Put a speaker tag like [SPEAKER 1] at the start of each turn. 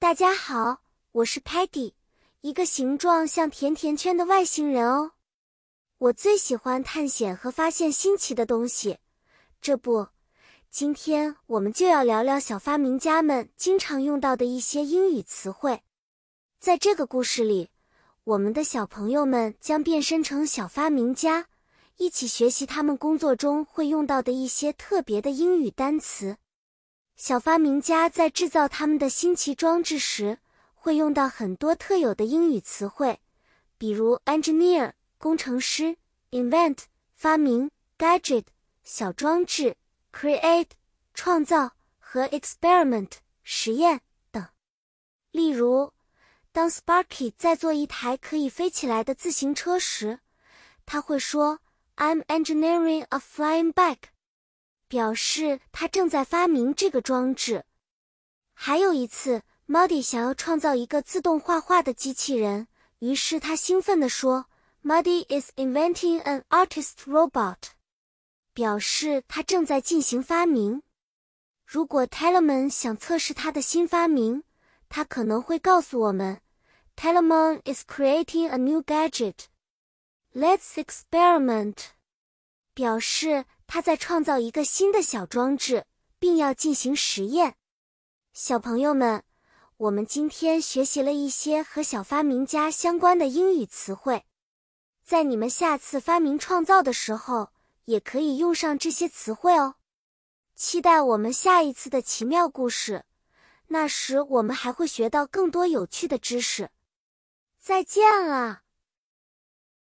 [SPEAKER 1] 大家好，我是 Patty，一个形状像甜甜圈的外星人哦。我最喜欢探险和发现新奇的东西。这不，今天我们就要聊聊小发明家们经常用到的一些英语词汇。在这个故事里，我们的小朋友们将变身成小发明家，一起学习他们工作中会用到的一些特别的英语单词。小发明家在制造他们的新奇装置时，会用到很多特有的英语词汇，比如 engineer 工程师、invent 发明、gadget 小装置、create 创造和 experiment 实验等。例如，当 Sparky 在做一台可以飞起来的自行车时，他会说：“I'm engineering a flying bike。”表示他正在发明这个装置。还有一次，Muddy 想要创造一个自动画画的机器人，于是他兴奋地说：“Muddy is inventing an artist robot。”表示他正在进行发明。如果 Telemon 想测试他的新发明，他可能会告诉我们：“Telemon is creating a new gadget. Let's experiment。”表示。他在创造一个新的小装置，并要进行实验。小朋友们，我们今天学习了一些和小发明家相关的英语词汇，在你们下次发明创造的时候，也可以用上这些词汇哦。期待我们下一次的奇妙故事，那时我们还会学到更多有趣的知识。再见了。